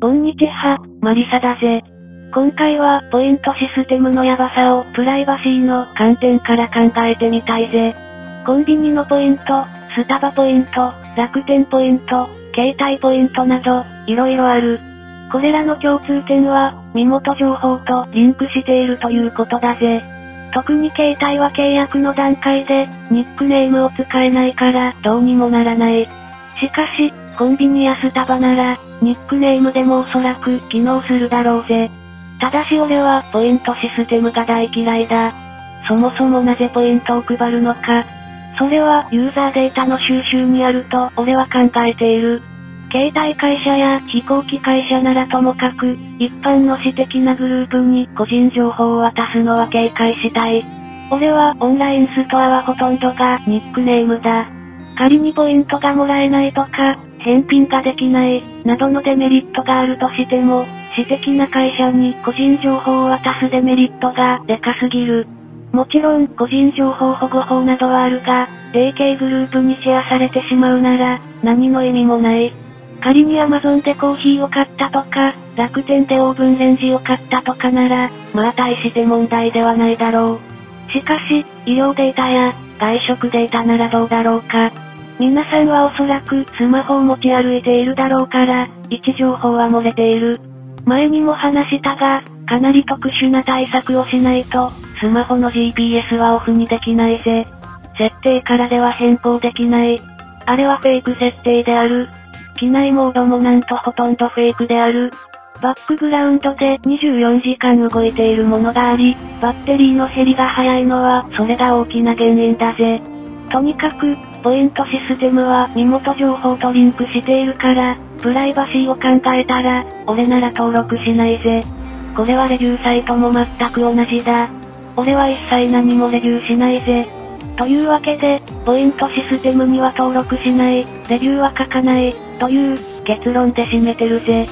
こんにちは、マリサだぜ。今回は、ポイントシステムのヤバさを、プライバシーの観点から考えてみたいぜ。コンビニのポイント、スタバポイント、楽天ポイント、携帯ポイントなど、色々ある。これらの共通点は、身元情報とリンクしているということだぜ。特に携帯は契約の段階で、ニックネームを使えないから、どうにもならない。しかし、コンビニやスタバなら、ニックネームでもおそらく機能するだろうぜ。ただし俺は、ポイントシステムが大嫌いだ。そもそもなぜポイントを配るのか。それは、ユーザーデータの収集にあると、俺は考えている。携帯会社や飛行機会社ならともかく、一般の私的なグループに個人情報を渡すのは警戒したい。俺はオンラインストアはほとんどがニックネームだ。仮にポイントがもらえないとか、返品ができない、などのデメリットがあるとしても、私的な会社に個人情報を渡すデメリットがでかすぎる。もちろん個人情報保護法などはあるが、提携グループにシェアされてしまうなら、何の意味もない。仮に Amazon でコーヒーを買ったとか、楽天でオーブンレンジを買ったとかなら、まあ大して問題ではないだろう。しかし、医療データや、外食データならどうだろうか。皆さんはおそらくスマホを持ち歩いているだろうから、位置情報は漏れている。前にも話したが、かなり特殊な対策をしないと、スマホの GPS はオフにできないぜ。設定からでは変更できない。あれはフェイク設定である。機内モードもなんとほとんどフェイクである。バックグラウンドで24時間動いているものがあり、バッテリーの減りが早いのは、それが大きな原因だぜ。とにかく、ポイントシステムは身元情報とリンクしているから、プライバシーを考えたら、俺なら登録しないぜ。これはレビューサイトも全く同じだ。俺は一切何もレビューしないぜ。というわけで、ポイントシステムには登録しない、レビューは書かない、という結論で締めてるぜ。